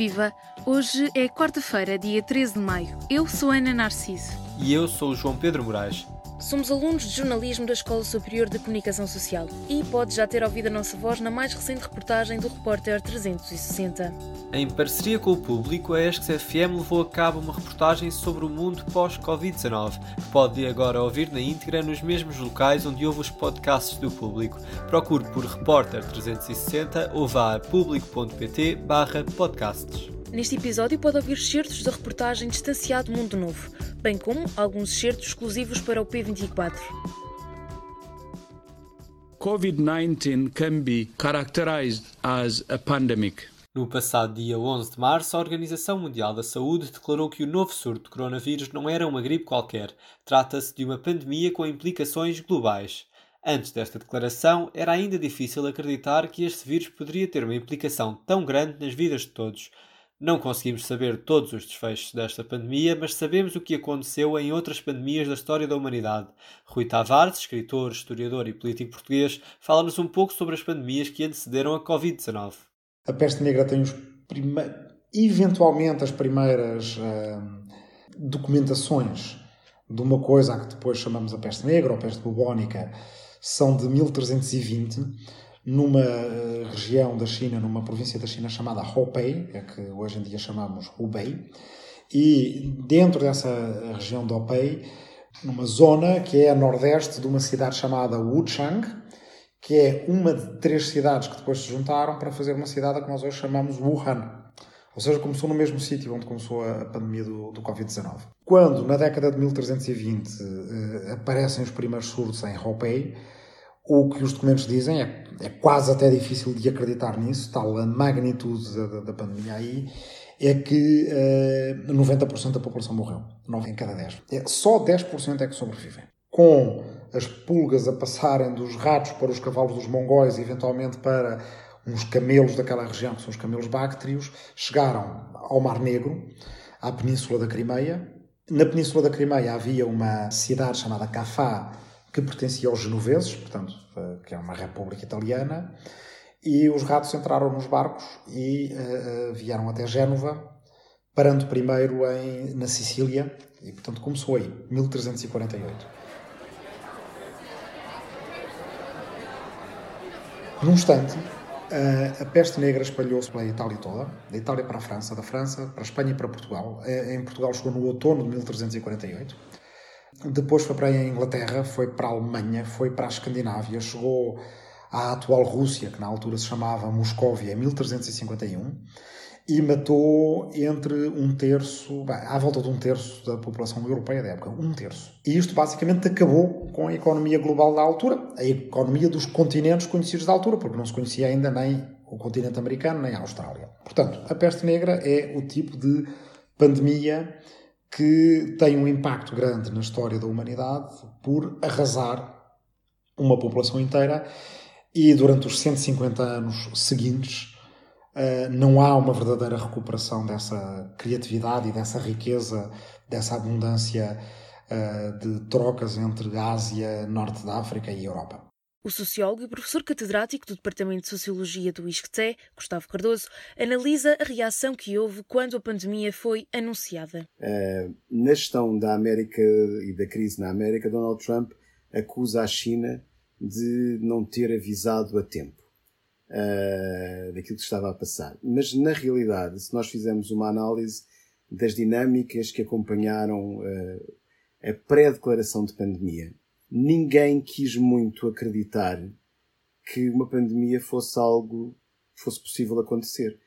Viva! Hoje é quarta-feira, dia 13 de maio. Eu sou Ana Narciso. E eu sou João Pedro Moraes. Somos alunos de jornalismo da Escola Superior de Comunicação Social e pode já ter ouvido a nossa voz na mais recente reportagem do Repórter 360. Em parceria com o público, a ESC-FM levou a cabo uma reportagem sobre o mundo pós-Covid-19, que pode agora ouvir na íntegra nos mesmos locais onde houve os podcasts do público. Procure por Repórter 360 ou vá a público.pt podcasts. Neste episódio pode ouvir excertos da reportagem Distanciado Mundo Novo, bem como alguns excertos exclusivos para o P24. COVID-19 can be characterized as a pandemic. No passado dia 11 de março, a Organização Mundial da Saúde declarou que o novo surto de coronavírus não era uma gripe qualquer, trata-se de uma pandemia com implicações globais. Antes desta declaração, era ainda difícil acreditar que este vírus poderia ter uma implicação tão grande nas vidas de todos. Não conseguimos saber todos os desfechos desta pandemia, mas sabemos o que aconteceu em outras pandemias da história da humanidade. Rui Tavares, escritor, historiador e político português, fala-nos um pouco sobre as pandemias que antecederam a Covid-19. A peste negra tem os prime... eventualmente as primeiras uh, documentações de uma coisa que depois chamamos a peste negra ou peste bubónica, são de 1320 numa eh, região da China, numa província da China chamada Hubei, é que hoje em dia chamamos Hubei, e dentro dessa região de Hubei, numa zona que é a nordeste de uma cidade chamada Wuchang, que é uma de três cidades que depois se juntaram para fazer uma cidade que nós hoje chamamos Wuhan. Ou seja, começou no mesmo sítio onde começou a pandemia do, do Covid-19. Quando, na década de 1320, eh, aparecem os primeiros surtos em Hubei, o que os documentos dizem é, é quase até difícil de acreditar nisso, tal a magnitude da, da pandemia aí, é que uh, eh, 90% da população morreu. 9 em cada 10. É, só 10% é que sobrevivem. Com as pulgas a passarem dos ratos para os cavalos dos mongóis e eventualmente para uns camelos daquela região, que são os camelos báctrios, chegaram ao Mar Negro, à Península da Crimeia. Na Península da Crimeia havia uma cidade chamada Cafá, que pertencia aos genoveses, portanto, eh, que é uma república italiana, e os ratos entraram nos barcos e uh, vieram até Génova, parando primeiro em, na Sicília, e portanto começou aí, 1348. Num instante, a peste negra espalhou-se pela Itália toda, da Itália para a França, da França para a Espanha e para Portugal. Em Portugal chegou no outono de 1348 depois foi para a Inglaterra, foi para a Alemanha, foi para a Escandinávia, chegou à atual Rússia, que na altura se chamava Moscóvia, em 1351, e matou entre um terço, bem, à volta de um terço da população europeia da época, um terço. E isto basicamente acabou com a economia global da altura, a economia dos continentes conhecidos da altura, porque não se conhecia ainda nem o continente americano nem a Austrália. Portanto, a peste negra é o tipo de pandemia que tem um impacto grande na história da humanidade por arrasar uma população inteira e durante os 150 anos seguintes eh, não há uma verdadeira recuperação dessa criatividade e dessa riqueza, dessa abundância eh, de trocas entre Ásia, Norte da África e Europa. O sociólogo e professor catedrático do Departamento de Sociologia do ISCTE, Gustavo Cardoso, analisa a reação que houve quando a pandemia foi anunciada. Uh, na gestão da América e da crise na América, Donald Trump acusa a China de não ter avisado a tempo uh, daquilo que estava a passar. Mas, na realidade, se nós fizermos uma análise das dinâmicas que acompanharam uh, a pré-declaração de pandemia ninguém quis muito acreditar que uma pandemia fosse algo fosse possível acontecer.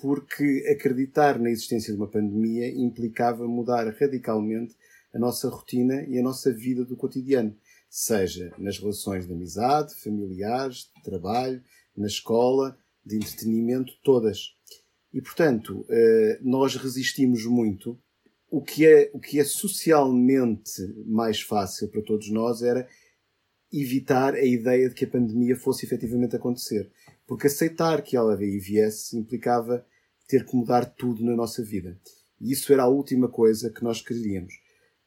Porque acreditar na existência de uma pandemia implicava mudar radicalmente a nossa rotina e a nossa vida do cotidiano, seja nas relações de amizade, familiares, de trabalho, na escola, de entretenimento, todas. E, portanto, eh, nós resistimos muito o que é, o que é socialmente mais fácil para todos nós era evitar a ideia de que a pandemia fosse efetivamente acontecer. Porque aceitar que ela viesse implicava ter que mudar tudo na nossa vida. E isso era a última coisa que nós queríamos.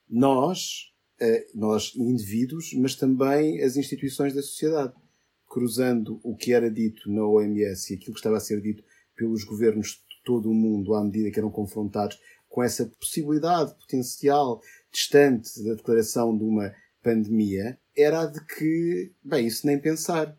Nós, eh, nós indivíduos, mas também as instituições da sociedade. Cruzando o que era dito na OMS e aquilo que estava a ser dito pelos governos todo o mundo à medida que eram confrontados com essa possibilidade potencial distante da declaração de uma pandemia, era a de que, bem, isso nem pensar.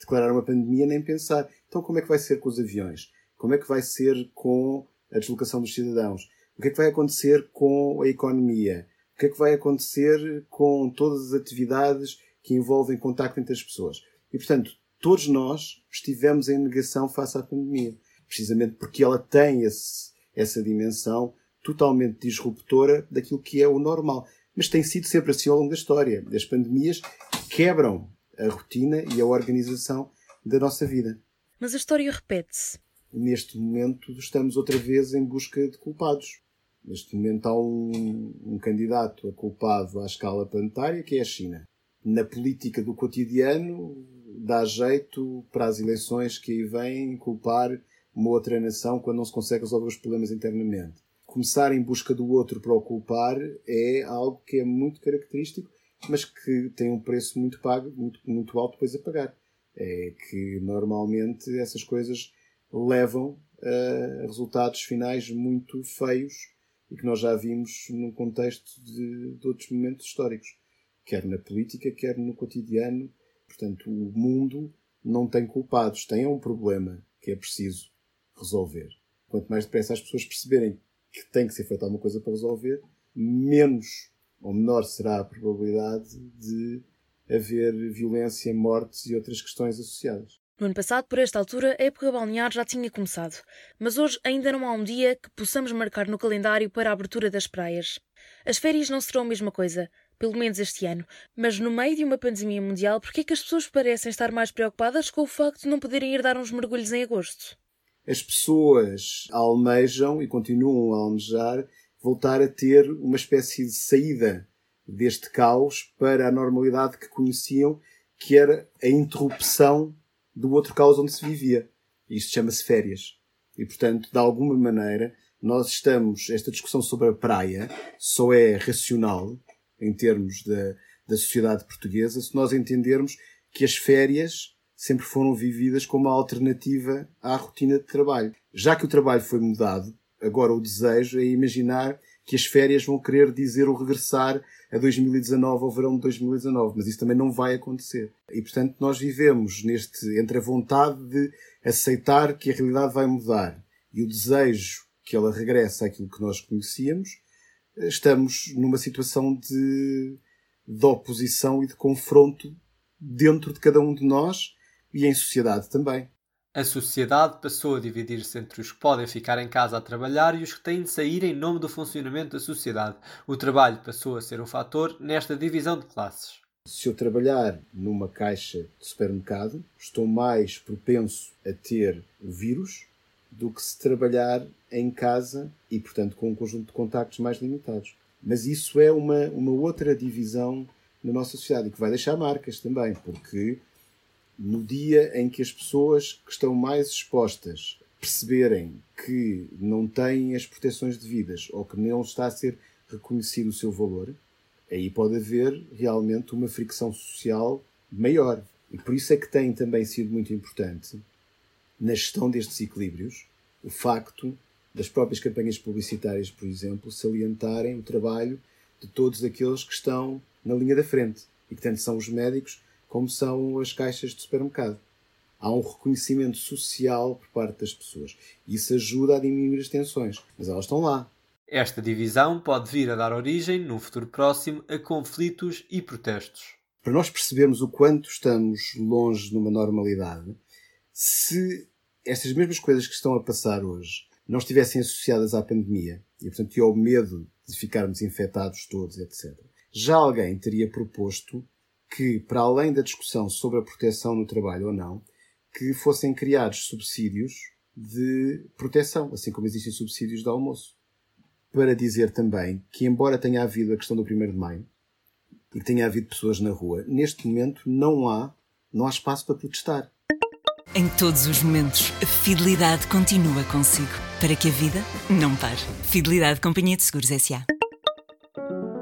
Declarar uma pandemia nem pensar. Então como é que vai ser com os aviões? Como é que vai ser com a deslocação dos cidadãos? O que é que vai acontecer com a economia? O que é que vai acontecer com todas as atividades que envolvem contacto entre as pessoas? E, portanto, todos nós estivemos em negação face à pandemia. Precisamente porque ela tem esse, essa dimensão totalmente disruptora daquilo que é o normal. Mas tem sido sempre assim ao longo da história. As pandemias quebram a rotina e a organização da nossa vida. Mas a história repete-se. Neste momento estamos outra vez em busca de culpados. Neste momento há um, um candidato a culpado à escala planetária, que é a China. Na política do cotidiano, dá jeito para as eleições que aí vêm culpar uma outra nação quando não se consegue resolver os problemas internamente. Começar em busca do outro para o culpar é algo que é muito característico, mas que tem um preço muito pago, muito, muito alto depois a pagar. É que normalmente essas coisas levam a resultados finais muito feios e que nós já vimos num contexto de, de outros momentos históricos, quer na política, quer no cotidiano. Portanto, o mundo não tem culpados, tem um problema que é preciso resolver. Quanto mais depressa as pessoas perceberem que tem que ser feita alguma coisa para resolver, menos ou menor será a probabilidade de haver violência, mortes e outras questões associadas. No ano passado, por esta altura, a época balnear já tinha começado, mas hoje ainda não há um dia que possamos marcar no calendário para a abertura das praias. As férias não serão a mesma coisa, pelo menos este ano, mas no meio de uma pandemia mundial, por que é as pessoas parecem estar mais preocupadas com o facto de não poderem ir dar uns mergulhos em agosto? As pessoas almejam e continuam a almejar voltar a ter uma espécie de saída deste caos para a normalidade que conheciam, que era a interrupção do outro caos onde se vivia. Isto chama-se férias. E, portanto, de alguma maneira, nós estamos. Esta discussão sobre a praia só é racional, em termos da, da sociedade portuguesa, se nós entendermos que as férias sempre foram vividas como uma alternativa à rotina de trabalho. Já que o trabalho foi mudado, agora o desejo é imaginar que as férias vão querer dizer o regressar a 2019 ao verão de 2019, mas isso também não vai acontecer. E portanto nós vivemos neste entre a vontade de aceitar que a realidade vai mudar e o desejo que ela regresse àquilo que nós conhecíamos, estamos numa situação de, de oposição e de confronto dentro de cada um de nós e em sociedade também. A sociedade passou a dividir-se entre os que podem ficar em casa a trabalhar e os que têm de sair em nome do funcionamento da sociedade. O trabalho passou a ser um fator nesta divisão de classes. Se eu trabalhar numa caixa de supermercado, estou mais propenso a ter vírus do que se trabalhar em casa e, portanto, com um conjunto de contactos mais limitados. Mas isso é uma, uma outra divisão na nossa sociedade e que vai deixar marcas também, porque no dia em que as pessoas que estão mais expostas perceberem que não têm as proteções devidas ou que não está a ser reconhecido o seu valor, aí pode haver realmente uma fricção social maior. E por isso é que tem também sido muito importante, na gestão destes equilíbrios, o facto das próprias campanhas publicitárias, por exemplo, salientarem o trabalho de todos aqueles que estão na linha da frente e que tanto são os médicos como são as caixas de supermercado. Há um reconhecimento social por parte das pessoas. Isso ajuda a diminuir as tensões, mas elas estão lá. Esta divisão pode vir a dar origem, num futuro próximo, a conflitos e protestos. Para nós percebermos o quanto estamos longe de uma normalidade, se estas mesmas coisas que estão a passar hoje não estivessem associadas à pandemia, e portanto e ao medo de ficarmos infectados todos, etc., já alguém teria proposto que, para além da discussão sobre a proteção no trabalho ou não, que fossem criados subsídios de proteção, assim como existem subsídios de almoço. Para dizer também que, embora tenha havido a questão do 1 de maio e que tenha havido pessoas na rua, neste momento não há, não há espaço para protestar. Em todos os momentos, a fidelidade continua consigo, para que a vida não pare. Fidelidade Companhia de Seguros S.A.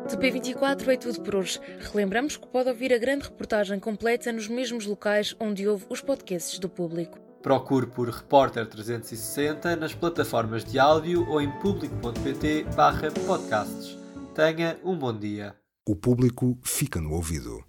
De P24 é tudo por hoje. Relembramos que pode ouvir a grande reportagem completa nos mesmos locais onde houve os podcasts do público. Procure por Repórter 360 nas plataformas de áudio ou em público.pt/podcasts. Tenha um bom dia. O público fica no ouvido.